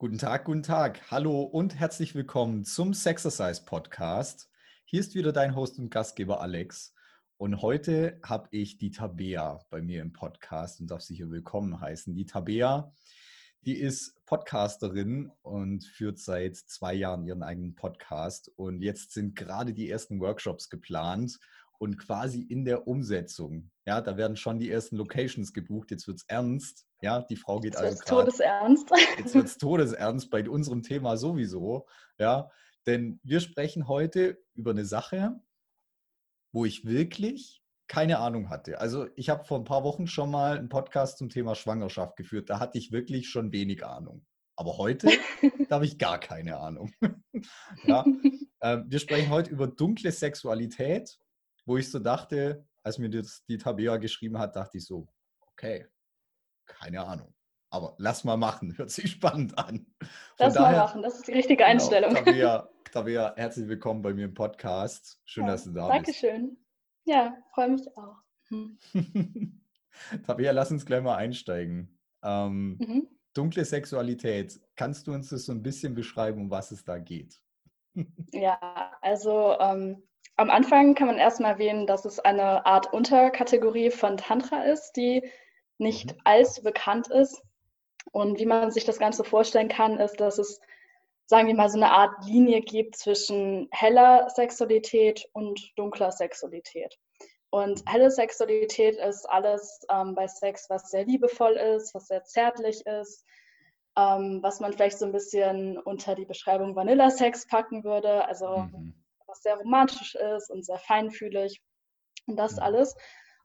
Guten Tag, guten Tag. Hallo und herzlich willkommen zum Sexercise Podcast. Hier ist wieder dein Host und Gastgeber Alex. Und heute habe ich die Tabea bei mir im Podcast und darf sie hier willkommen heißen. Die Tabea, die ist Podcasterin und führt seit zwei Jahren ihren eigenen Podcast. Und jetzt sind gerade die ersten Workshops geplant und quasi in der Umsetzung. Ja, da werden schon die ersten Locations gebucht. Jetzt wird es ernst. Ja, die Frau geht also gerade. Todesernst. Jetzt wird es todesernst bei unserem Thema sowieso. Ja, denn wir sprechen heute über eine Sache, wo ich wirklich keine Ahnung hatte. Also ich habe vor ein paar Wochen schon mal einen Podcast zum Thema Schwangerschaft geführt. Da hatte ich wirklich schon wenig Ahnung. Aber heute, da habe ich gar keine Ahnung. ja, äh, wir sprechen heute über dunkle Sexualität wo ich so dachte, als mir das, die Tabea geschrieben hat, dachte ich so, okay, keine Ahnung. Aber lass mal machen, hört sich spannend an. Von lass daher, mal machen, das ist die richtige genau, Einstellung. Genau, Tabea, Tabea, herzlich willkommen bei mir im Podcast. Schön, ja, dass du da Dankeschön. bist. Dankeschön. Ja, freue mich auch. Hm. Tabea, lass uns gleich mal einsteigen. Ähm, mhm. Dunkle Sexualität, kannst du uns das so ein bisschen beschreiben, um was es da geht? ja, also ähm, am Anfang kann man erstmal erwähnen, dass es eine Art Unterkategorie von Tantra ist, die nicht mhm. allzu bekannt ist. Und wie man sich das Ganze vorstellen kann, ist, dass es, sagen wir mal, so eine Art Linie gibt zwischen heller Sexualität und dunkler Sexualität. Und helle Sexualität ist alles ähm, bei Sex, was sehr liebevoll ist, was sehr zärtlich ist, ähm, was man vielleicht so ein bisschen unter die Beschreibung Vanilla-Sex packen würde. Also mhm was sehr romantisch ist und sehr feinfühlig und das mhm. alles.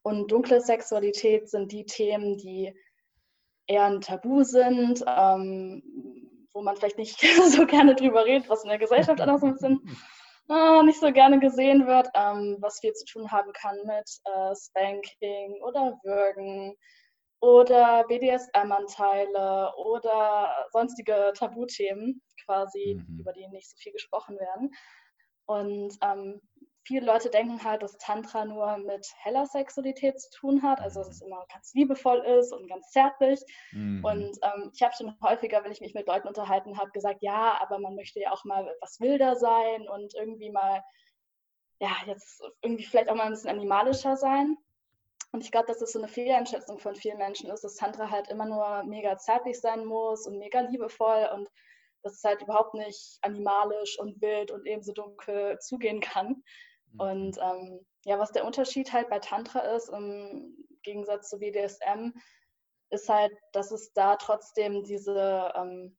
Und dunkle Sexualität sind die Themen, die eher ein Tabu sind, ähm, wo man vielleicht nicht so gerne drüber redet, was in der Gesellschaft auch so ein bisschen äh, nicht so gerne gesehen wird, ähm, was viel zu tun haben kann mit äh, Spanking oder Würgen oder BDSM-Anteile oder sonstige Tabuthemen quasi, mhm. über die nicht so viel gesprochen werden. Und ähm, viele Leute denken halt, dass Tantra nur mit heller Sexualität zu tun hat, also dass es mhm. immer ganz liebevoll ist und ganz zärtlich. Mhm. Und ähm, ich habe schon häufiger, wenn ich mich mit Leuten unterhalten habe, gesagt, ja, aber man möchte ja auch mal etwas wilder sein und irgendwie mal, ja, jetzt irgendwie vielleicht auch mal ein bisschen animalischer sein. Und ich glaube, dass das so eine Fehleinschätzung von vielen Menschen ist, dass Tantra halt immer nur mega zärtlich sein muss und mega liebevoll und dass es halt überhaupt nicht animalisch und wild und ebenso dunkel zugehen kann. Mhm. Und ähm, ja, was der Unterschied halt bei Tantra ist, im Gegensatz zu BDSM, ist halt, dass es da trotzdem diese, ähm,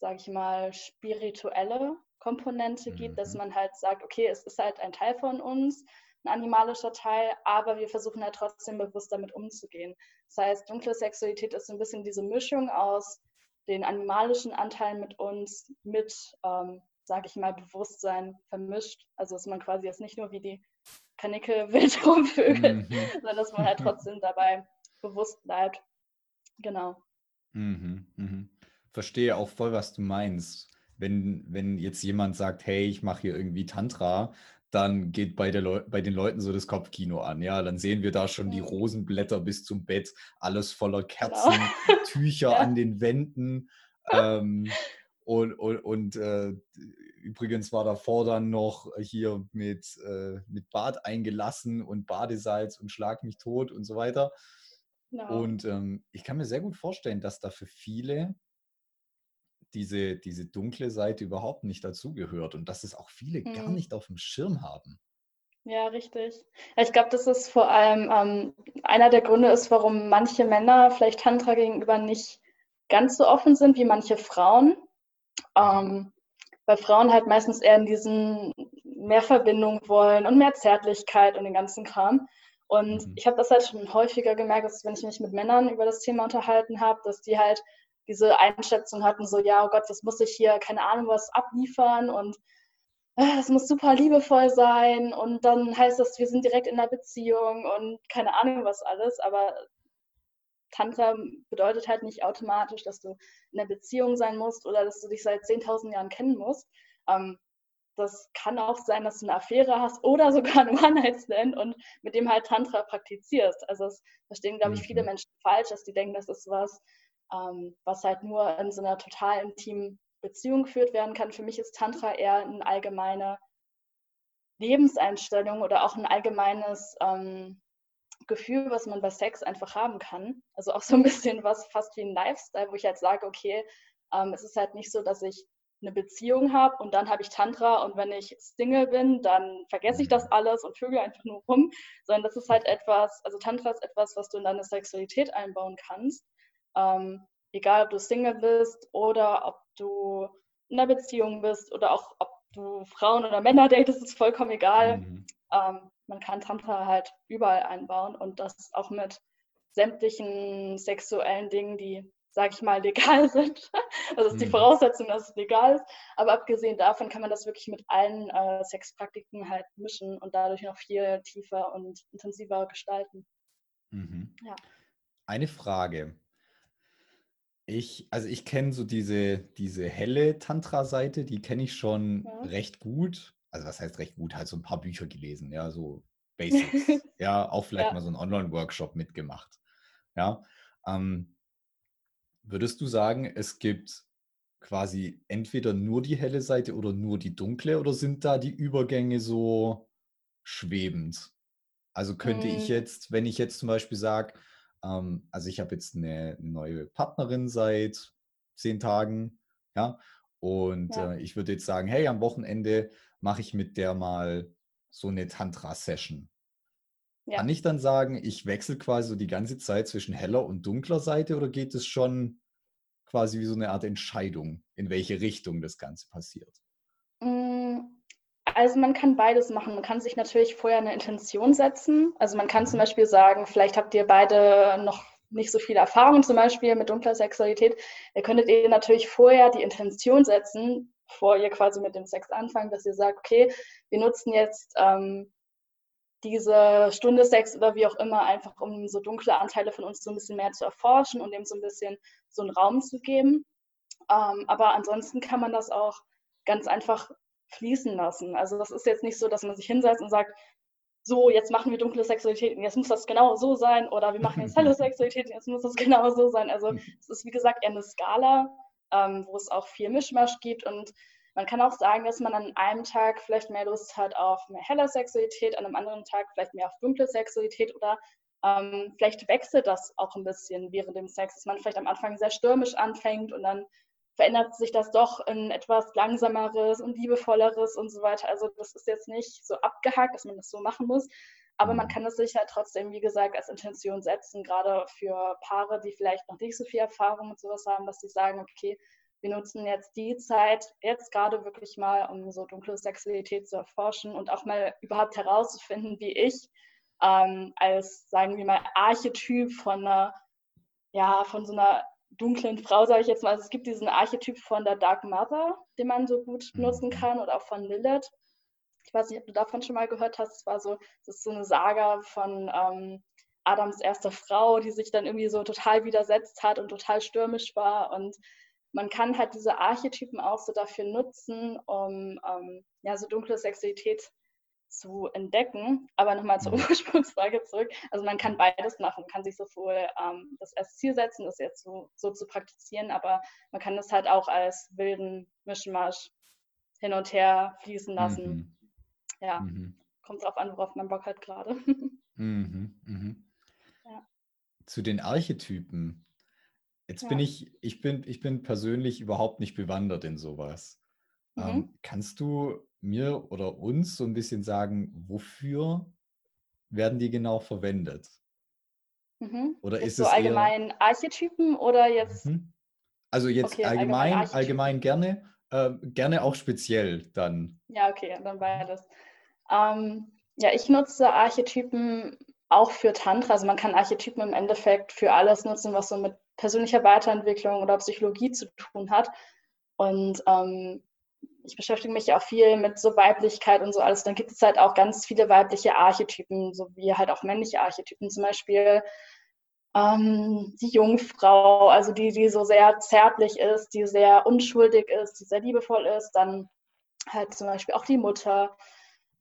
sage ich mal, spirituelle Komponente mhm. gibt, dass mhm. man halt sagt, okay, es ist halt ein Teil von uns, ein animalischer Teil, aber wir versuchen halt trotzdem bewusst damit umzugehen. Das heißt, dunkle Sexualität ist so ein bisschen diese Mischung aus den animalischen Anteil mit uns, mit, ähm, sage ich mal, Bewusstsein vermischt. Also dass man quasi jetzt nicht nur wie die Kanicke wild rumvögelt, mhm. sondern dass man halt trotzdem dabei bewusst bleibt. Genau. Mhm, mhm. Verstehe auch voll, was du meinst. Wenn, wenn jetzt jemand sagt, hey, ich mache hier irgendwie Tantra, dann geht bei, der bei den Leuten so das Kopfkino an. Ja, dann sehen wir da schon die. Rosenblätter bis zum Bett, alles voller genau. Kerzen, genau. Tücher ja. an den Wänden. Ähm, und und, und äh, übrigens war davor dann noch hier mit, äh, mit Bad eingelassen und Badesalz und Schlag mich tot und so weiter. Genau. Und ähm, ich kann mir sehr gut vorstellen, dass da für viele diese, diese dunkle Seite überhaupt nicht dazugehört und dass es auch viele mhm. gar nicht auf dem Schirm haben. Ja, richtig. Ich glaube, das ist vor allem ähm, einer der Gründe ist, warum manche Männer vielleicht Tantra gegenüber nicht ganz so offen sind wie manche Frauen. Ähm, weil Frauen halt meistens eher in diesen mehr Verbindung wollen und mehr Zärtlichkeit und den ganzen Kram. Und mhm. ich habe das halt schon häufiger gemerkt, dass wenn ich mich mit Männern über das Thema unterhalten habe, dass die halt diese Einschätzung hatten, so, ja, oh Gott, jetzt muss ich hier, keine Ahnung, was abliefern und äh, es muss super liebevoll sein und dann heißt das, wir sind direkt in einer Beziehung und keine Ahnung was alles, aber Tantra bedeutet halt nicht automatisch, dass du in einer Beziehung sein musst oder dass du dich seit 10.000 Jahren kennen musst. Ähm, das kann auch sein, dass du eine Affäre hast oder sogar einen One-Night-Stand und mit dem halt Tantra praktizierst. Also das verstehen, glaube ich, viele mhm. Menschen falsch, dass die denken, das ist was, ähm, was halt nur in so einer total intimen Beziehung geführt werden kann. Für mich ist Tantra eher eine allgemeine Lebenseinstellung oder auch ein allgemeines ähm, Gefühl, was man bei Sex einfach haben kann. Also auch so ein bisschen was fast wie ein Lifestyle, wo ich halt sage, okay, ähm, es ist halt nicht so, dass ich eine Beziehung habe und dann habe ich Tantra und wenn ich Single bin, dann vergesse ich das mhm. alles und vögel einfach nur rum, sondern das ist halt etwas, also Tantra ist etwas, was du in deine Sexualität einbauen kannst. Ähm, egal, ob du Single bist oder ob du in einer Beziehung bist oder auch ob du Frauen oder Männer datest, ist vollkommen egal. Mhm. Ähm, man kann Tantra halt überall einbauen und das auch mit sämtlichen sexuellen Dingen, die sage ich mal, legal sind. Das ist die mhm. Voraussetzung, dass es legal ist. Aber abgesehen davon kann man das wirklich mit allen äh, Sexpraktiken halt mischen und dadurch noch viel tiefer und intensiver gestalten. Mhm. Ja. Eine Frage. Ich, also ich kenne so diese, diese helle Tantra-Seite, die kenne ich schon ja. recht gut. Also was heißt recht gut? Halt so ein paar Bücher gelesen, ja, so Basics. ja, auch vielleicht ja. mal so einen Online-Workshop mitgemacht. Ja. Ähm, Würdest du sagen, es gibt quasi entweder nur die helle Seite oder nur die dunkle oder sind da die Übergänge so schwebend? Also könnte ich Hm. jetzt, wenn ich jetzt zum Beispiel sage, ähm, also ich habe jetzt eine neue Partnerin seit zehn Tagen, ja, und Ja. äh, ich würde jetzt sagen, hey, am Wochenende mache ich mit der mal so eine Tantra-Session. Kann Ja. ich dann sagen, ich wechsle quasi so die ganze Zeit zwischen heller und dunkler Seite oder geht es schon quasi wie so eine Art Entscheidung, in welche Richtung das Ganze passiert? Hm, also man kann beides machen. Man kann sich natürlich vorher eine Intention setzen. Also man kann zum Mhm. Beispiel sagen, vielleicht habt ihr beide noch nicht so viele Erfahrungen zum Beispiel mit dunkler Sexualität. Ihr könntet ihr natürlich vorher die Intention setzen, bevor ihr quasi mit dem Sex anfangt, dass ihr sagt, okay, wir nutzen jetzt ähm, diese Stunde Sex oder wie auch immer, einfach um so dunkle Anteile von uns so ein bisschen mehr zu erforschen und dem so ein bisschen so einen Raum zu geben. Ähm, aber ansonsten kann man das auch ganz einfach fließen lassen. Also das ist jetzt nicht so, dass man sich hinsetzt und sagt, so, jetzt machen wir dunkle Sexualität jetzt muss das genau so sein oder wir machen jetzt helle Sexualität jetzt muss das genau so sein. Also es ist wie gesagt eher eine Skala, ähm, wo es auch viel Mischmasch gibt und man kann auch sagen, dass man an einem Tag vielleicht mehr Lust hat auf mehr helle Sexualität, an einem anderen Tag vielleicht mehr auf dunkle Sexualität oder ähm, vielleicht wechselt das auch ein bisschen während dem Sex, dass man vielleicht am Anfang sehr stürmisch anfängt und dann verändert sich das doch in etwas langsameres und liebevolleres und so weiter. Also das ist jetzt nicht so abgehakt, dass man das so machen muss, aber man mhm. kann es sich halt trotzdem, wie gesagt, als Intention setzen, gerade für Paare, die vielleicht noch nicht so viel Erfahrung mit sowas haben, dass sie sagen, okay, wir nutzen jetzt die Zeit, jetzt gerade wirklich mal, um so dunkle Sexualität zu erforschen und auch mal überhaupt herauszufinden, wie ich ähm, als, sagen wir mal, Archetyp von einer, ja, von so einer dunklen Frau, sage ich jetzt mal. Also es gibt diesen Archetyp von der Dark Mother, den man so gut nutzen mhm. kann, oder auch von Lilith. Ich weiß nicht, ob du davon schon mal gehört hast. Es war so, das ist so eine Saga von ähm, Adams erster Frau, die sich dann irgendwie so total widersetzt hat und total stürmisch war und man kann halt diese Archetypen auch so dafür nutzen, um ähm, ja, so dunkle Sexualität zu entdecken. Aber nochmal zur mhm. Ursprungsfrage zurück. Also man kann beides machen. Man kann sich sowohl ähm, das als Ziel setzen, das jetzt so, so, zu praktizieren, aber man kann das halt auch als wilden Mischmasch hin und her fließen lassen. Mhm. Ja, mhm. kommt drauf an, worauf man Bock hat gerade. Mhm. Mhm. Ja. Zu den Archetypen. Jetzt ja. bin ich, ich bin, ich bin persönlich überhaupt nicht bewandert in sowas. Mhm. Ähm, kannst du mir oder uns so ein bisschen sagen, wofür werden die genau verwendet? Mhm. Oder jetzt ist so es allgemein eher... Archetypen oder jetzt? Mhm. Also jetzt okay, allgemein, allgemein, allgemein, gerne, äh, gerne auch speziell dann. Ja, okay, dann beides. Ähm, ja, ich nutze Archetypen auch für Tantra. Also man kann Archetypen im Endeffekt für alles nutzen, was so mit persönlicher Weiterentwicklung oder Psychologie zu tun hat. Und ähm, ich beschäftige mich auch viel mit so Weiblichkeit und so alles. Dann gibt es halt auch ganz viele weibliche Archetypen, so wie halt auch männliche Archetypen. Zum Beispiel ähm, die Jungfrau, also die, die so sehr zärtlich ist, die sehr unschuldig ist, die sehr liebevoll ist. Dann halt zum Beispiel auch die Mutter.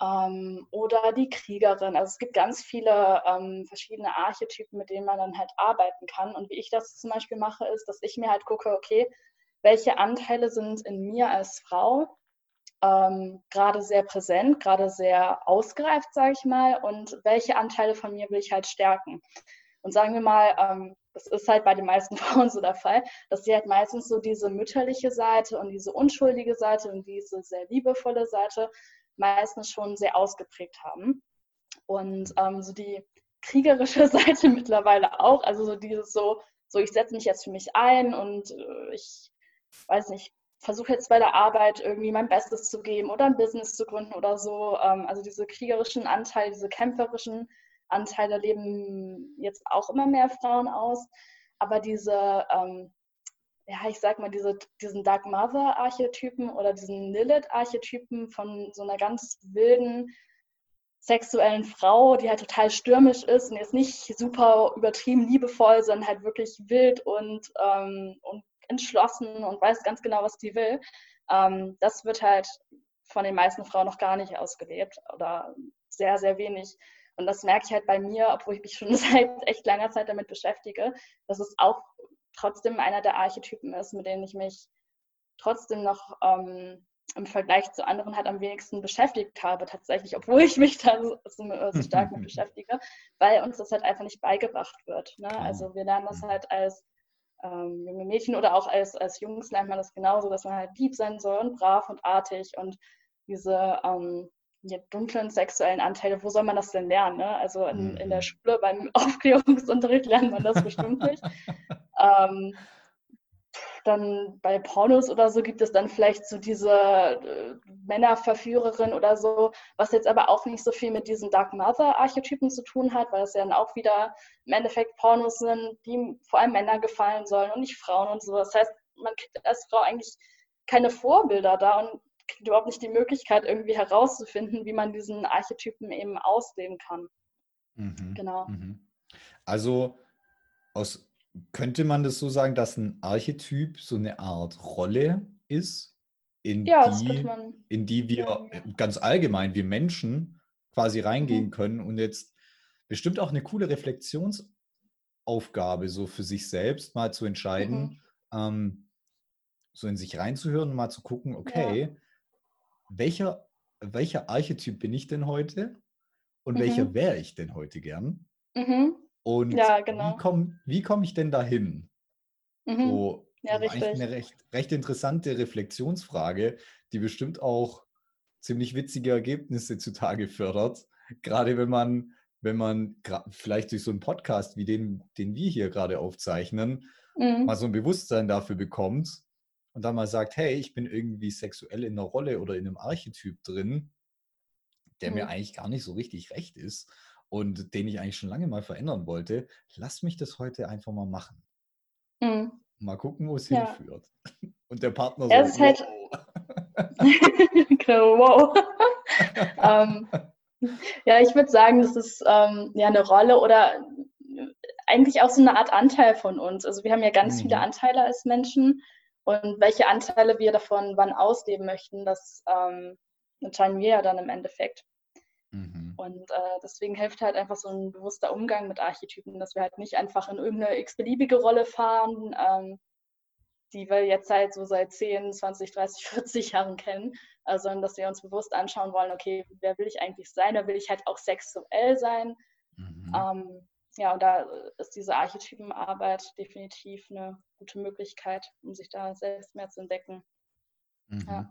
Ähm, oder die Kriegerin. Also es gibt ganz viele ähm, verschiedene Archetypen, mit denen man dann halt arbeiten kann. Und wie ich das zum Beispiel mache, ist, dass ich mir halt gucke, okay, welche Anteile sind in mir als Frau ähm, gerade sehr präsent, gerade sehr ausgereift, sage ich mal, und welche Anteile von mir will ich halt stärken. Und sagen wir mal, ähm, das ist halt bei den meisten Frauen so der Fall, dass sie halt meistens so diese mütterliche Seite und diese unschuldige Seite und diese sehr liebevolle Seite meistens schon sehr ausgeprägt haben. Und ähm, so die kriegerische Seite mittlerweile auch, also so dieses so, so ich setze mich jetzt für mich ein und äh, ich weiß nicht, versuche jetzt bei der Arbeit irgendwie mein Bestes zu geben oder ein Business zu gründen oder so. Ähm, also diese kriegerischen Anteile, diese kämpferischen Anteile leben jetzt auch immer mehr Frauen aus. Aber diese, ähm, ja, ich sag mal, diese, diesen Dark Mother-Archetypen oder diesen Lilith-Archetypen von so einer ganz wilden, sexuellen Frau, die halt total stürmisch ist und jetzt nicht super übertrieben liebevoll, sondern halt wirklich wild und, ähm, und entschlossen und weiß ganz genau, was die will. Ähm, das wird halt von den meisten Frauen noch gar nicht ausgelebt oder sehr, sehr wenig. Und das merke ich halt bei mir, obwohl ich mich schon seit echt langer Zeit damit beschäftige, dass es auch trotzdem einer der Archetypen ist, mit denen ich mich trotzdem noch ähm, im Vergleich zu anderen halt am wenigsten beschäftigt habe, tatsächlich, obwohl ich mich da so, so stark mit beschäftige, weil uns das halt einfach nicht beigebracht wird. Ne? Also wir lernen das halt als ähm, junge Mädchen oder auch als, als Jungs lernt man das genauso, dass man halt lieb sein soll und brav und artig und diese ähm, die dunklen sexuellen Anteile, wo soll man das denn lernen? Ne? Also in, in der mhm. Schule beim Aufklärungsunterricht lernt man das bestimmt nicht. ähm, dann bei Pornos oder so gibt es dann vielleicht so diese äh, Männerverführerin oder so, was jetzt aber auch nicht so viel mit diesen Dark Mother-Archetypen zu tun hat, weil es ja dann auch wieder im Endeffekt Pornos sind, die vor allem Männer gefallen sollen und nicht Frauen und so. Das heißt, man kriegt als Frau eigentlich keine Vorbilder da und kriegt überhaupt nicht die Möglichkeit, irgendwie herauszufinden, wie man diesen Archetypen eben ausleben kann. Mhm. Genau. Mhm. Also aus könnte man das so sagen, dass ein Archetyp so eine Art Rolle ist, in Ja, die, in die wir äh, ganz allgemein, wir Menschen, quasi reingehen Mhm. können und jetzt bestimmt auch eine coole Reflexionsaufgabe so für sich selbst mal zu entscheiden, Mhm. ähm, so in sich reinzuhören und mal zu gucken, Ja. okay, welcher, welcher Archetyp bin ich denn heute und welcher Mhm. wäre ich denn heute gern? Mhm. Und Ja, wie genau. komme wie komm ich denn dahin? Mhm. So, Ja, das ist eigentlich richtig. eine recht, recht interessante Reflexionsfrage, die bestimmt auch ziemlich witzige Ergebnisse zutage fördert. Gerade wenn man, wenn man vielleicht durch so einen Podcast wie den, den wir hier gerade aufzeichnen, Mhm. mal so ein Bewusstsein dafür bekommt und dann mal sagt, hey, ich bin irgendwie sexuell in einer Rolle oder in einem Archetyp drin, der mir Mhm. eigentlich gar nicht so richtig recht ist und den ich eigentlich schon lange mal verändern wollte, lass mich das heute einfach mal machen. Mhm. Mal gucken, wo es Ja. hinführt. Und der Partner Ja, so, halt wow. genau, wow. Ähm, ja, ich würde sagen, das ist ähm, ja eine Rolle oder eigentlich auch so eine Art Anteil von uns. Also wir haben ja ganz viele Mhm. Anteile als Menschen und welche Anteile wir davon wann ausleben möchten, das ähm, entscheiden wir ja dann im Endeffekt. Mhm. Und äh, deswegen hilft halt einfach so ein bewusster Umgang mit Archetypen, dass wir halt nicht einfach in irgendeine x-beliebige Rolle fahren, ähm, die wir jetzt halt so seit 10, 20, 30, 40 Jahren kennen, äh, sondern dass wir uns bewusst anschauen wollen, okay, wer will ich eigentlich sein? Da will ich halt auch sexuell sein. Mhm. Ähm, ja, und da ist diese Archetypenarbeit definitiv eine gute Möglichkeit, um sich da selbst mehr zu entdecken. Mhm. Ja.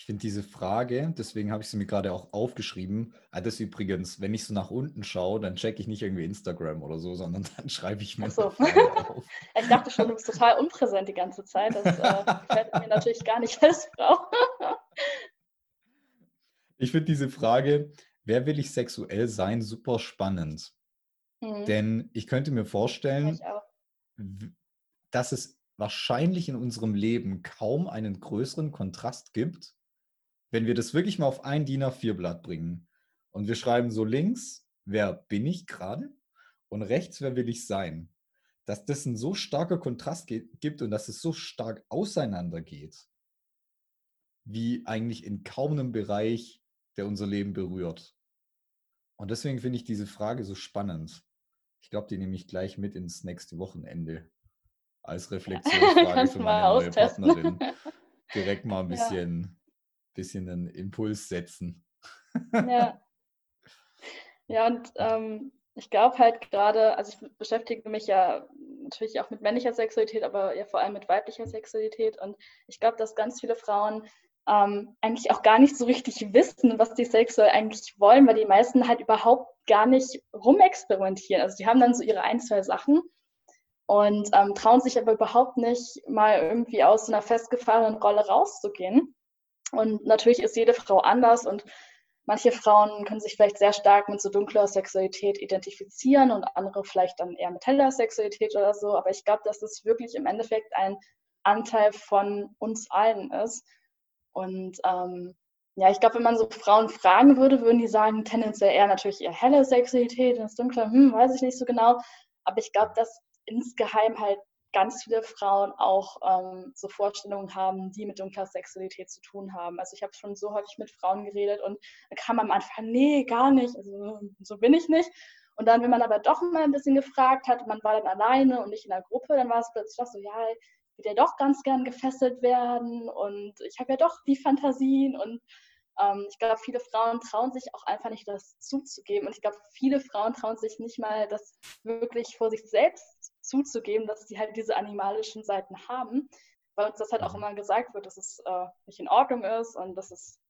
Ich finde diese Frage, deswegen habe ich sie mir gerade auch aufgeschrieben. Ah, das übrigens, wenn ich so nach unten schaue, dann checke ich nicht irgendwie Instagram oder so, sondern dann schreibe ich mir so. auf. Ich dachte schon, du bist total unpräsent die ganze Zeit. Das äh, gefällt mir natürlich gar nicht als Frau. Ich finde diese Frage, wer will ich sexuell sein, super spannend. Mhm. Denn ich könnte mir vorstellen, dass es wahrscheinlich in unserem Leben kaum einen größeren Kontrast gibt, wenn wir das wirklich mal auf ein DIN A4-Blatt bringen und wir schreiben so links, wer bin ich gerade und rechts, wer will ich sein, dass das ein so starker Kontrast gibt und dass es so stark auseinandergeht, wie eigentlich in kaum einem Bereich der unser Leben berührt. Und deswegen finde ich diese Frage so spannend. Ich glaube, die nehme ich gleich mit ins nächste Wochenende als Reflexionsfrage für meine neue Partnerin. Direkt mal ein bisschen, ja. Bisschen einen Impuls setzen. Ja. Ja, und ähm, ich glaube halt gerade, also ich beschäftige mich ja natürlich auch mit männlicher Sexualität, aber ja vor allem mit weiblicher Sexualität. Und ich glaube, dass ganz viele Frauen ähm, eigentlich auch gar nicht so richtig wissen, was die sexuell eigentlich wollen, weil die meisten halt überhaupt gar nicht rumexperimentieren. Also die haben dann so ihre ein, zwei Sachen und ähm, trauen sich aber überhaupt nicht mal irgendwie aus so einer festgefahrenen Rolle rauszugehen. Und natürlich ist jede Frau anders und manche Frauen können sich vielleicht sehr stark mit so dunkler Sexualität identifizieren und andere vielleicht dann eher mit heller Sexualität oder so. Aber ich glaube, dass es wirklich im Endeffekt ein Anteil von uns allen ist. Und ähm, ja, ich glaube, wenn man so Frauen fragen würde, würden die sagen, tendenziell eher natürlich eher helle Sexualität, das dunkle, hm, weiß ich nicht so genau. Aber ich glaube, dass insgeheim halt ganz viele Frauen auch ähm, so Vorstellungen haben, die mit dunkler Sexualität zu tun haben. Also ich habe schon so häufig mit Frauen geredet und da kam am Anfang, nee, gar nicht, also so bin ich nicht. Und dann, wenn man aber doch mal ein bisschen gefragt hat, man war dann alleine und nicht in der Gruppe, dann war es plötzlich doch so, ja, würde ja doch ganz gern gefesselt werden und ich habe ja doch die Fantasien und ähm, ich glaube, viele Frauen trauen sich auch einfach nicht, das zuzugeben und ich glaube, viele Frauen trauen sich nicht mal, das wirklich vor sich selbst zuzugeben, dass sie halt diese animalischen Seiten haben, weil uns das halt auch mhm. immer gesagt wird, dass es äh, nicht in Ordnung ist und dass es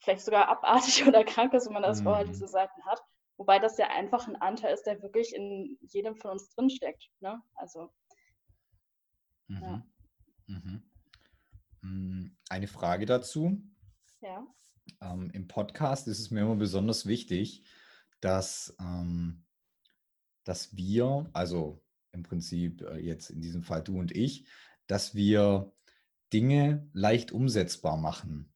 vielleicht sogar abartig oder krank ist, wenn man das mhm. vorher diese Seiten hat. Wobei das ja einfach ein Anteil ist, der wirklich in jedem von uns drinsteckt. Ne? Also Mhm. Ja. Mhm. Hm, eine Frage dazu. Ja. Ähm, Im Podcast ist es mir immer besonders wichtig, dass, ähm, dass wir, also im Prinzip äh, jetzt in diesem Fall du und ich, dass wir Dinge leicht umsetzbar machen.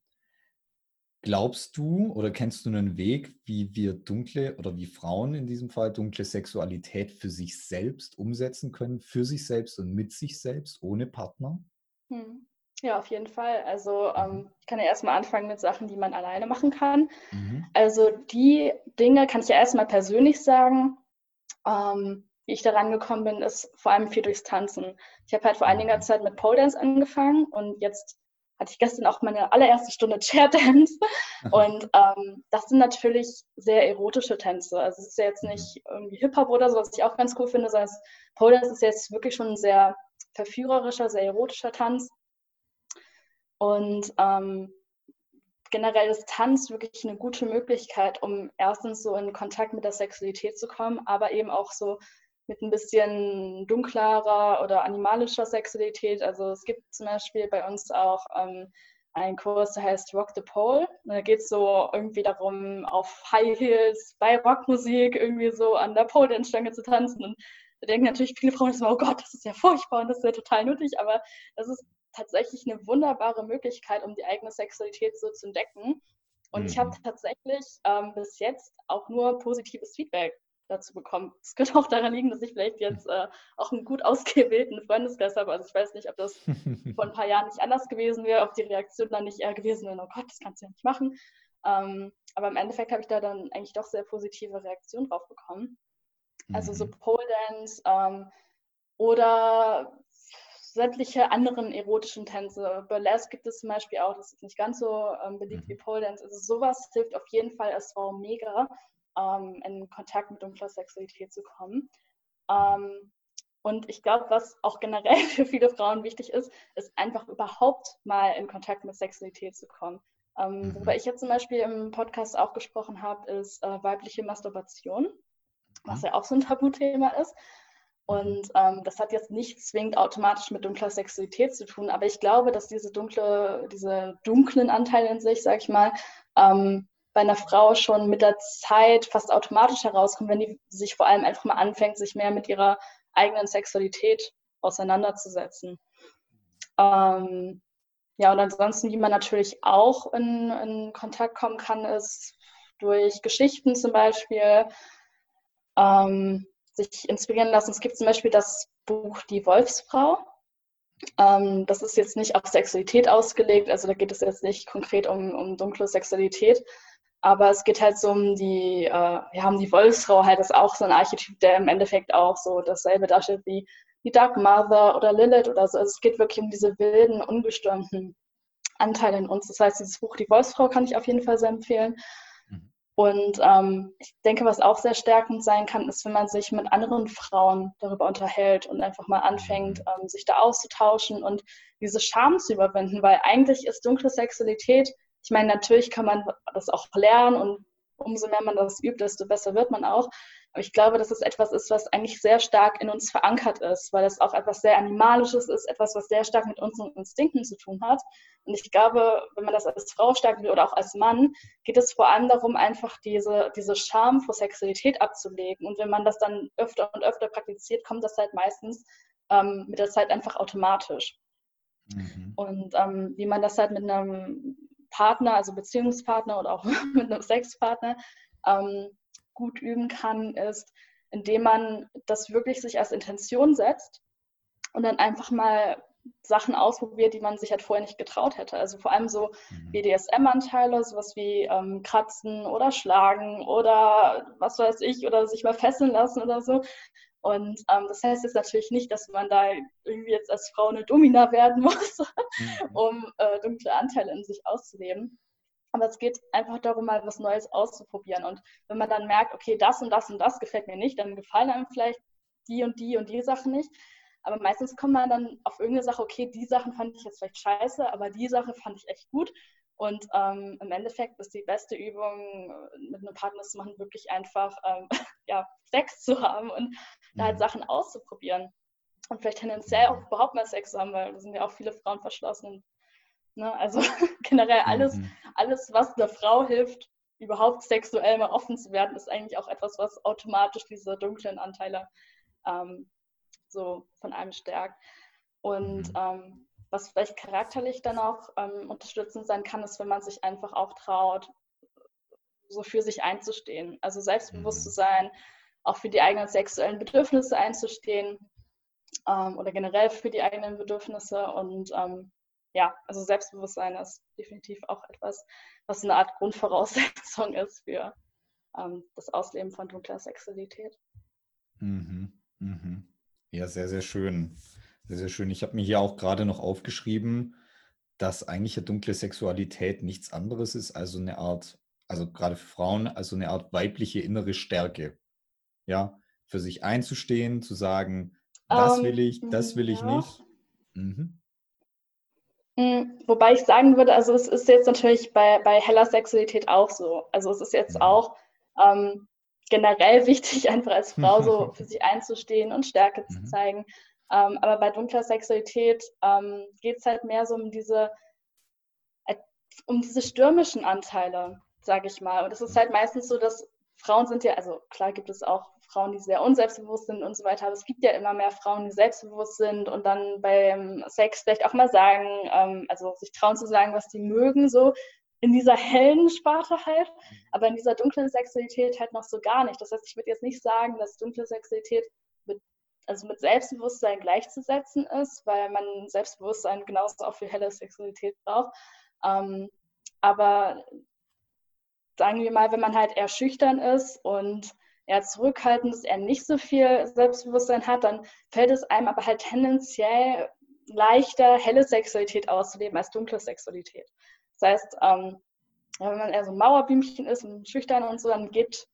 Glaubst du oder kennst du einen Weg, wie wir dunkle oder wie Frauen in diesem Fall dunkle Sexualität für sich selbst umsetzen können, für sich selbst und mit sich selbst, ohne Partner? Hm. Ja, auf jeden Fall. Also mhm. ähm, ich kann ja erstmal anfangen mit Sachen, die man alleine machen kann. Mhm. Also die Dinge kann ich ja erstmal persönlich sagen. Ähm, wie ich daran gekommen bin, ist vor allem viel durchs Tanzen. Ich habe halt vor einiger mhm. Zeit mit Pole Dance angefangen und jetzt hatte ich gestern auch meine allererste Stunde Chair Dance. Und ähm, das sind natürlich sehr erotische Tänze. Also es ist ja jetzt nicht irgendwie Hip-Hop oder so, was ich auch ganz cool finde, sondern Pole Dance ist jetzt wirklich schon ein sehr verführerischer, sehr erotischer Tanz. Und ähm, generell ist Tanz wirklich eine gute Möglichkeit, um erstens so in Kontakt mit der Sexualität zu kommen, aber eben auch so mit ein bisschen dunklerer oder animalischer Sexualität. Also es gibt zum Beispiel bei uns auch ähm, einen Kurs, der heißt Rock the Pole. Da geht es so irgendwie darum, auf High Heels bei Rockmusik irgendwie so an der Pole-Dance-Stange zu tanzen. Und da denken natürlich viele Frauen oh Gott, das ist ja furchtbar und das ist ja total nötig. Aber das ist tatsächlich eine wunderbare Möglichkeit, um die eigene Sexualität so zu entdecken. Und mhm. ich habe tatsächlich ähm, bis jetzt auch nur positives Feedback dazu bekommen. Es könnte auch daran liegen, dass ich vielleicht jetzt äh, auch einen gut ausgewählten Freundeskreis habe. Also ich weiß nicht, ob das vor ein paar Jahren nicht anders gewesen wäre, ob die Reaktion dann nicht eher gewesen wäre, oh Gott, das kannst du ja nicht machen. Ähm, aber im Endeffekt habe ich da dann eigentlich doch sehr positive Reaktionen drauf bekommen. Also so mhm. Pole Dance ähm, oder sämtliche anderen erotischen Tänze. Burlesque gibt es zum Beispiel auch, das ist nicht ganz so ähm, beliebt mhm. wie Pole Dance. Also sowas hilft auf jeden Fall als Frau mega, ähm, in Kontakt mit dunkler Sexualität zu kommen. Ähm, und ich glaube, was auch generell für viele Frauen wichtig ist, ist einfach überhaupt mal in Kontakt mit Sexualität zu kommen. Ähm, mhm. Worüber ich jetzt zum Beispiel im Podcast auch gesprochen habe, ist äh, weibliche Masturbation, was mhm. ja auch so ein Tabuthema ist. Und ähm, das hat jetzt nicht zwingend automatisch mit dunkler Sexualität zu tun, aber ich glaube, dass diese dunkle, diese dunklen Anteile in sich, sag ich mal, ähm, bei einer Frau schon mit der Zeit fast automatisch herauskommt, wenn die sich vor allem einfach mal anfängt, sich mehr mit ihrer eigenen Sexualität auseinanderzusetzen. Ähm, ja, und ansonsten, wie man natürlich auch in, in, Kontakt kommen kann, ist durch Geschichten zum Beispiel, ähm, sich inspirieren lassen. Es gibt zum Beispiel das Buch Die Wolfsfrau. Ähm, das ist jetzt nicht auf Sexualität ausgelegt, also da geht es jetzt nicht konkret um, um dunkle Sexualität, Aber es geht halt so um die, äh, wir haben die Wolfsfrau halt, ist auch so ein Archetyp, der im Endeffekt auch so dasselbe darstellt wie die Dark Mother oder Lilith oder so. Also es geht wirklich um diese wilden, ungestürmten Anteile in uns. Das heißt, dieses Buch Die Wolfsfrau kann ich auf jeden Fall sehr empfehlen. Und ähm, ich denke, was auch sehr stärkend sein kann, ist, wenn man sich mit anderen Frauen darüber unterhält und einfach mal anfängt, mhm. ähm, sich da auszutauschen und diese Scham zu überwinden, weil eigentlich ist dunkle Sexualität ich meine, natürlich kann man das auch lernen und umso mehr man das übt, desto besser wird man auch. Aber ich glaube, dass es etwas ist, was eigentlich sehr stark in uns verankert ist, weil es auch etwas sehr Animalisches ist, etwas, was sehr stark mit unseren Instinkten zu tun hat. Und ich glaube, wenn man das als Frau stark will oder auch als Mann, geht es vor allem darum, einfach diese, diese Scham vor Sexualität abzulegen. Und wenn man das dann öfter und öfter praktiziert, kommt das halt meistens ähm, mit der Zeit einfach automatisch. Mhm. Und ähm, wie man das halt mit einem Partner, also Beziehungspartner oder auch mit einem Sexpartner ähm, gut üben kann, ist, indem man das wirklich sich als Intention setzt und dann einfach mal Sachen ausprobiert, die man sich halt vorher nicht getraut hätte. Also vor allem so mhm. BDSM-Anteile, sowas wie ähm, Kratzen oder Schlagen oder was weiß ich, oder sich mal fesseln lassen oder so. Und ähm, das heißt jetzt natürlich nicht, dass man da irgendwie jetzt als Frau eine Domina werden muss, mhm. um äh, dunkle Anteile in sich auszuleben. Aber es geht einfach darum, mal was Neues auszuprobieren. Und wenn man dann merkt, okay, das und das und das gefällt mir nicht, dann gefallen einem vielleicht die und die und die Sachen nicht. Aber meistens kommt man dann auf irgendeine Sache, okay, die Sachen fand ich jetzt vielleicht scheiße, aber die Sache fand ich echt gut. Und ähm, im Endeffekt ist die beste Übung, mit einem Partner zu machen, wirklich einfach ähm, ja, Sex zu haben und da halt mhm. Sachen auszuprobieren. Und vielleicht tendenziell auch überhaupt mal Sex zu haben, weil da sind ja auch viele Frauen verschlossen. Ne? Also generell alles, mhm. alles, was der Frau hilft, überhaupt sexuell mal offen zu werden, ist eigentlich auch etwas, was automatisch diese dunklen Anteile ähm, so von einem stärkt. Und mhm. ähm, was vielleicht charakterlich dann auch ähm, unterstützend sein kann, ist, wenn man sich einfach auch traut, so für sich einzustehen. Also selbstbewusst mhm. zu sein, auch für die eigenen sexuellen Bedürfnisse einzustehen ähm, oder generell für die eigenen Bedürfnisse. Und ähm, ja, also Selbstbewusstsein ist definitiv auch etwas, was eine Art Grundvoraussetzung ist für ähm, das Ausleben von dunkler Sexualität. Mhm. Mhm. Ja, sehr, sehr schön. Sehr, sehr schön. Ich habe mir hier auch gerade noch aufgeschrieben, dass eigentlich eine dunkle Sexualität nichts anderes ist, also eine Art, also gerade für Frauen, also eine Art weibliche innere Stärke. Ja, für sich einzustehen, zu sagen, das um, will ich, das will ja. ich nicht. Mhm. Hm, wobei ich sagen würde, also es ist jetzt natürlich bei, bei heller Sexualität auch so. Also es ist jetzt mhm. auch ähm, generell wichtig, einfach als Frau so für sich einzustehen und Stärke zu mhm. zeigen. Ähm, aber bei dunkler Sexualität ähm, geht es halt mehr so um diese, äh, um diese stürmischen Anteile, sage ich mal. Und es ist halt meistens so, dass Frauen sind ja, also klar gibt es auch Frauen, die sehr unselbstbewusst sind und so weiter, aber es gibt ja immer mehr Frauen, die selbstbewusst sind und dann beim Sex vielleicht auch mal sagen, ähm, also sich trauen zu sagen, was die mögen, so in dieser hellen Sparte halt, aber in dieser dunklen Sexualität halt noch so gar nicht. Das heißt, ich würde jetzt nicht sagen, dass dunkle Sexualität also mit Selbstbewusstsein gleichzusetzen ist, weil man Selbstbewusstsein genauso auch für helle Sexualität braucht. Ähm, aber sagen wir mal, wenn man halt eher schüchtern ist und eher zurückhaltend ist, eher nicht so viel Selbstbewusstsein hat, dann fällt es einem aber halt tendenziell leichter, helle Sexualität auszuleben als dunkle Sexualität. Das heißt, ähm, wenn man eher so ein Mauerblümchen ist und schüchtern und so, dann geht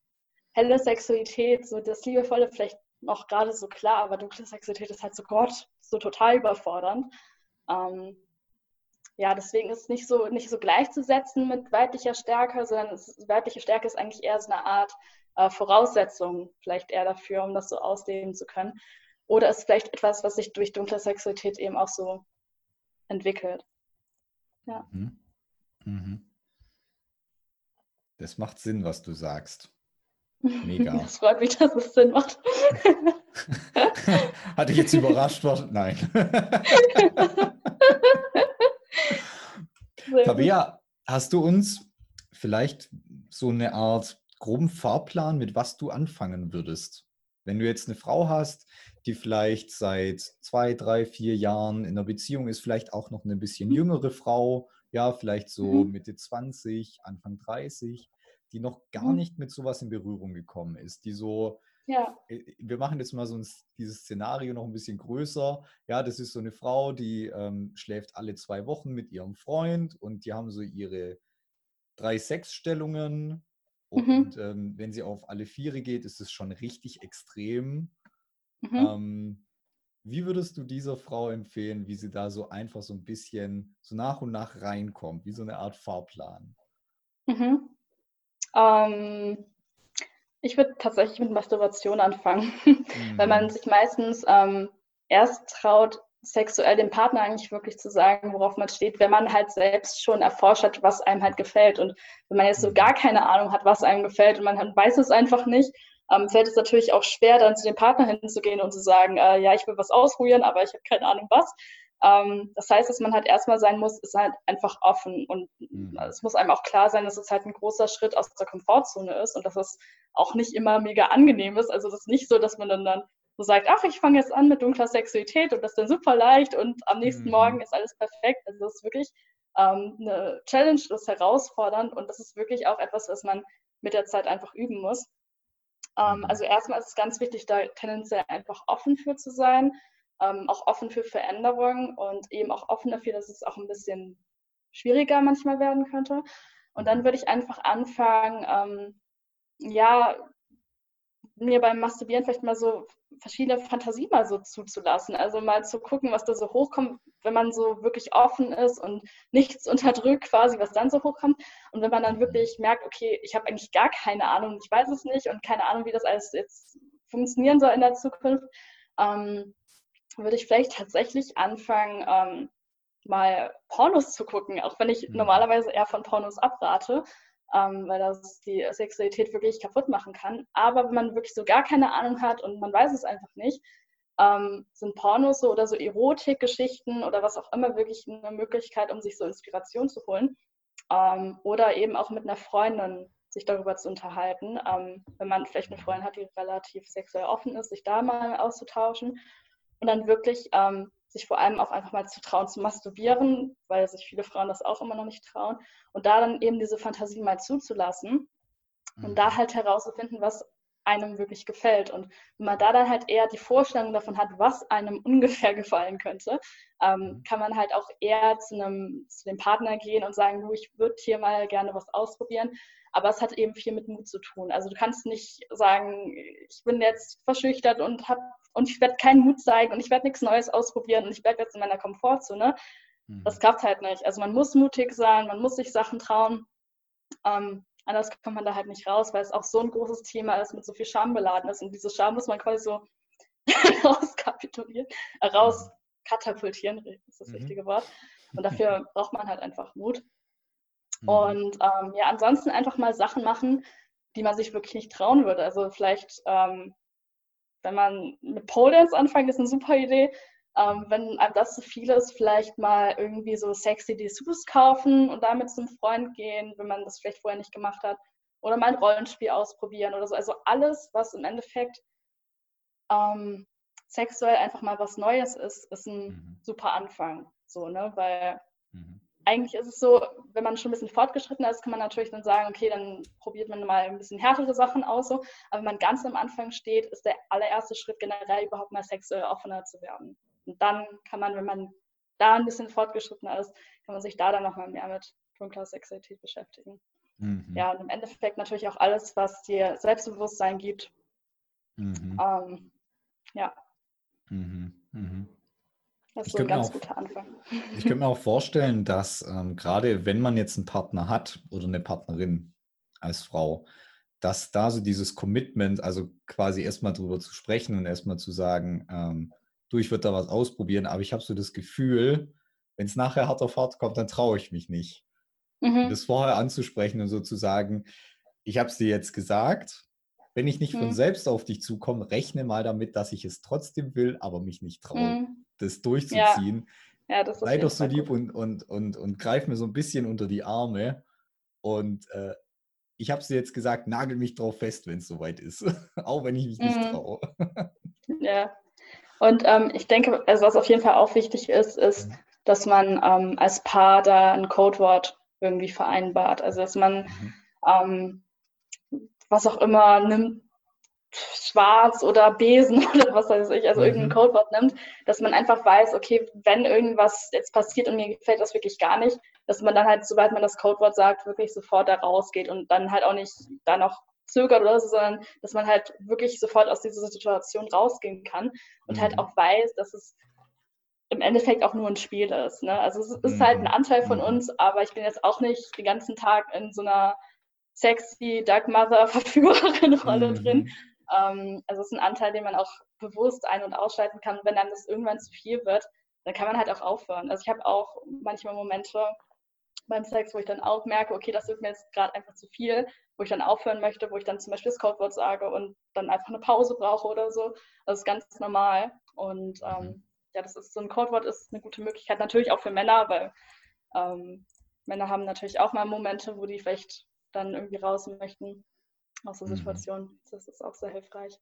helle Sexualität, so das Liebevolle vielleicht noch gerade so klar, aber dunkle Sexualität ist halt so Gott, so total überfordernd. Ähm, ja, deswegen ist es nicht so, nicht so gleichzusetzen mit weiblicher Stärke, sondern es, weibliche Stärke ist eigentlich eher so eine Art äh, Voraussetzung, vielleicht eher dafür, um das so ausleben zu können. Oder ist vielleicht etwas, was sich durch dunkle Sexualität eben auch so entwickelt. Ja. Mhm. Mhm. Das macht Sinn, was du sagst. Mega. Das freut mich, dass es Sinn macht. Hatte ich jetzt überrascht? Nein. Tabea, hast du uns vielleicht so eine Art groben Fahrplan, mit was du anfangen würdest? Wenn du jetzt eine Frau hast, die vielleicht seit zwei, drei, vier Jahren in einer Beziehung ist, vielleicht auch noch eine bisschen mhm. jüngere Frau, ja, vielleicht so mhm. Mitte 20, Anfang 30, die noch gar Mhm. nicht mit sowas in Berührung gekommen ist, die so, Ja. äh, wir machen jetzt mal so ein, dieses Szenario noch ein bisschen größer. Ja, das ist so eine Frau, die ähm, schläft alle zwei Wochen mit ihrem Freund und die haben so ihre drei Sexstellungen. Mhm. Und ähm, wenn sie auf alle Viere geht, ist es schon richtig extrem. Mhm. Ähm, wie würdest du dieser Frau empfehlen, wie sie da so einfach so ein bisschen so nach und nach reinkommt, wie so eine Art Fahrplan? Mhm. Ähm, ich würde tatsächlich mit Masturbation anfangen, weil man Mhm. sich meistens ähm, erst traut, sexuell dem Partner eigentlich wirklich zu sagen, worauf man steht, wenn man halt selbst schon erforscht hat, was einem halt gefällt. Und wenn man jetzt so Mhm. gar keine Ahnung hat, was einem gefällt und man weiß es einfach nicht, ähm, fällt es natürlich auch schwer, dann zu dem Partner hinzugehen und zu sagen, äh, ja, ich will was ausprobieren, aber ich habe keine Ahnung was. Ähm, das heißt, dass man halt erstmal sein muss, ist halt einfach offen und Mhm. es muss einem auch klar sein, dass es halt ein großer Schritt aus der Komfortzone ist und dass es auch nicht immer mega angenehm ist. Also das ist nicht so, dass man dann, dann so sagt, ach, ich fange jetzt an mit dunkler Sexualität und das ist dann super leicht und am nächsten Mhm. Morgen ist alles perfekt. Also das ist wirklich ähm, eine Challenge, das ist herausfordernd und das ist wirklich auch etwas, was man mit der Zeit einfach üben muss. Ähm, Mhm. also erstmal ist es ganz wichtig, da tendenziell einfach offen für zu sein, ähm, auch offen für Veränderungen und eben auch offen dafür, dass es auch ein bisschen schwieriger manchmal werden könnte. Und dann Mhm. würde ich einfach anfangen, ähm, ja, mir beim Masturbieren vielleicht mal so verschiedene Fantasien mal so zuzulassen. Also mal zu gucken, was da so hochkommt, wenn man so wirklich offen ist und nichts unterdrückt quasi, was dann so hochkommt. Und wenn man dann wirklich merkt, okay, ich habe eigentlich gar keine Ahnung, ich weiß es nicht und keine Ahnung, wie das alles jetzt funktionieren soll in der Zukunft, ähm, würde ich vielleicht tatsächlich anfangen, ähm, mal Pornos zu gucken, auch wenn ich Mhm. normalerweise eher von Pornos abrate, ähm, weil das die Sexualität wirklich kaputt machen kann. Aber wenn man wirklich so gar keine Ahnung hat und man weiß es einfach nicht, ähm, sind Pornos so oder so Erotikgeschichten oder was auch immer wirklich eine Möglichkeit, um sich so Inspiration zu holen. Ähm, oder eben auch mit einer Freundin sich darüber zu unterhalten, ähm, wenn man vielleicht eine Freundin hat, die relativ sexuell offen ist, sich da mal auszutauschen und dann wirklich ähm, sich vor allem auch einfach mal zu trauen zu masturbieren, weil sich viele Frauen das auch immer noch nicht trauen und da dann eben diese Fantasie mal zuzulassen und da Mhm. halt herauszufinden, was einem wirklich gefällt. Und wenn man da dann halt eher die Vorstellung davon hat, was einem ungefähr gefallen könnte, ähm, Mhm. kann man halt auch eher zu einem, zu dem Partner gehen und sagen, du, ich würde hier mal gerne was ausprobieren. Aber es hat eben viel mit Mut zu tun. Also du kannst nicht sagen, ich bin jetzt verschüchtert und hab, und ich werde keinen Mut zeigen und ich werde nichts Neues ausprobieren und ich bleibe jetzt in meiner Komfortzone. Das Mhm. klappt halt nicht. Also man muss mutig sein, man muss sich Sachen trauen. Ähm, anders kommt man da halt nicht raus, weil es auch so ein großes Thema ist, mit so viel Scham beladen ist. Und diese Scham muss man quasi so rauskapitulieren, äh, rauskatapultieren, ist das Mhm. richtige Wort. Und dafür braucht man halt einfach Mut. Mhm. Und ähm, ja, ansonsten einfach mal Sachen machen, die man sich wirklich nicht trauen würde. Also vielleicht, ähm, wenn man mit Pole Dance anfängt, ist eine super Idee. Ähm, wenn einem das zu viel ist, vielleicht mal irgendwie so sexy Dessous kaufen und damit zum Freund gehen, wenn man das vielleicht vorher nicht gemacht hat. Oder mal ein Rollenspiel ausprobieren oder so. Also alles, was im Endeffekt ähm, sexuell einfach mal was Neues ist, ist ein Mhm. super Anfang. So, ne? Weil Mhm. Eigentlich ist es so, wenn man schon ein bisschen fortgeschritten ist, kann man natürlich dann sagen, okay, dann probiert man mal ein bisschen härtere Sachen aus. So. Aber wenn man ganz am Anfang steht, ist der allererste Schritt generell überhaupt mal sexuell offener zu werden. Und dann kann man, wenn man da ein bisschen fortgeschrittener ist, kann man sich da dann nochmal mehr mit dunkler Sexualität beschäftigen. Mhm. Ja, und im Endeffekt natürlich auch alles, was dir Selbstbewusstsein gibt. Mhm. Ähm, ja, Mhm. Das Ich ist so ein könnte mir ganz auch- guter Anfang. Ich könnte mir auch vorstellen, dass ähm, gerade wenn man jetzt einen Partner hat oder eine Partnerin als Frau, dass da so dieses Commitment, also quasi erstmal drüber zu sprechen und erstmal zu sagen, ähm, du, ich würde da was ausprobieren, aber ich habe so das Gefühl, wenn es nachher hart auf hart kommt, dann traue ich mich nicht. Mhm. das vorher anzusprechen und so zu sagen, ich habe es dir jetzt gesagt, wenn ich nicht von Mhm. selbst auf dich zukomme, rechne mal damit, dass ich es trotzdem will, aber mich nicht traue, Mhm. Das durchzuziehen. Ja, das ist auf Sei doch so lieb und, und, und, und greif mir so ein bisschen unter die Arme. Und äh, ich habe es dir jetzt gesagt, nagel mich drauf fest, wenn es soweit ist. auch wenn ich mich nicht Mhm. traue. Ja. Und ähm, ich denke, also was auf jeden Fall auch wichtig ist, ist, Mhm. dass man ähm, als Paar da ein Codewort irgendwie vereinbart. Also dass man Mhm. ähm, was auch immer, nimmt Schwarz oder Besen oder was weiß ich, also mhm. irgendein Codewort nimmt, dass man einfach weiß, okay, wenn irgendwas jetzt passiert und mir gefällt das wirklich gar nicht, dass man dann halt, sobald man das Codewort sagt, wirklich sofort da rausgeht und dann halt auch nicht da noch zögert oder so, sondern dass man halt wirklich sofort aus dieser Situation rausgehen kann und halt mhm. halt auch weiß, dass es im Endeffekt auch nur ein Spiel ist. Ne? Also es ist mhm. halt ein Anteil von mhm. uns, aber ich bin jetzt auch nicht den ganzen Tag in so einer sexy Dark Mother Verführerin Rolle mhm. drin. Ähm, also es ist ein Anteil, den man auch bewusst ein- und ausschalten kann. Wenn dann das irgendwann zu viel wird, dann kann man halt auch aufhören. Also ich habe auch manchmal Momente beim Sex, wo ich dann auch merke, okay, das wird mir jetzt gerade einfach zu viel, wo ich dann aufhören möchte, wo ich dann zum Beispiel das Codewort sage und dann einfach eine Pause brauche oder so. Das ist ganz normal. Und ähm, mhm. ja, das ist so ein Codewort ist eine gute Möglichkeit, natürlich auch für Männer, weil ähm, Männer haben natürlich auch mal Momente, wo die vielleicht dann irgendwie raus möchten aus der mhm. Situation. Das ist auch sehr hilfreich.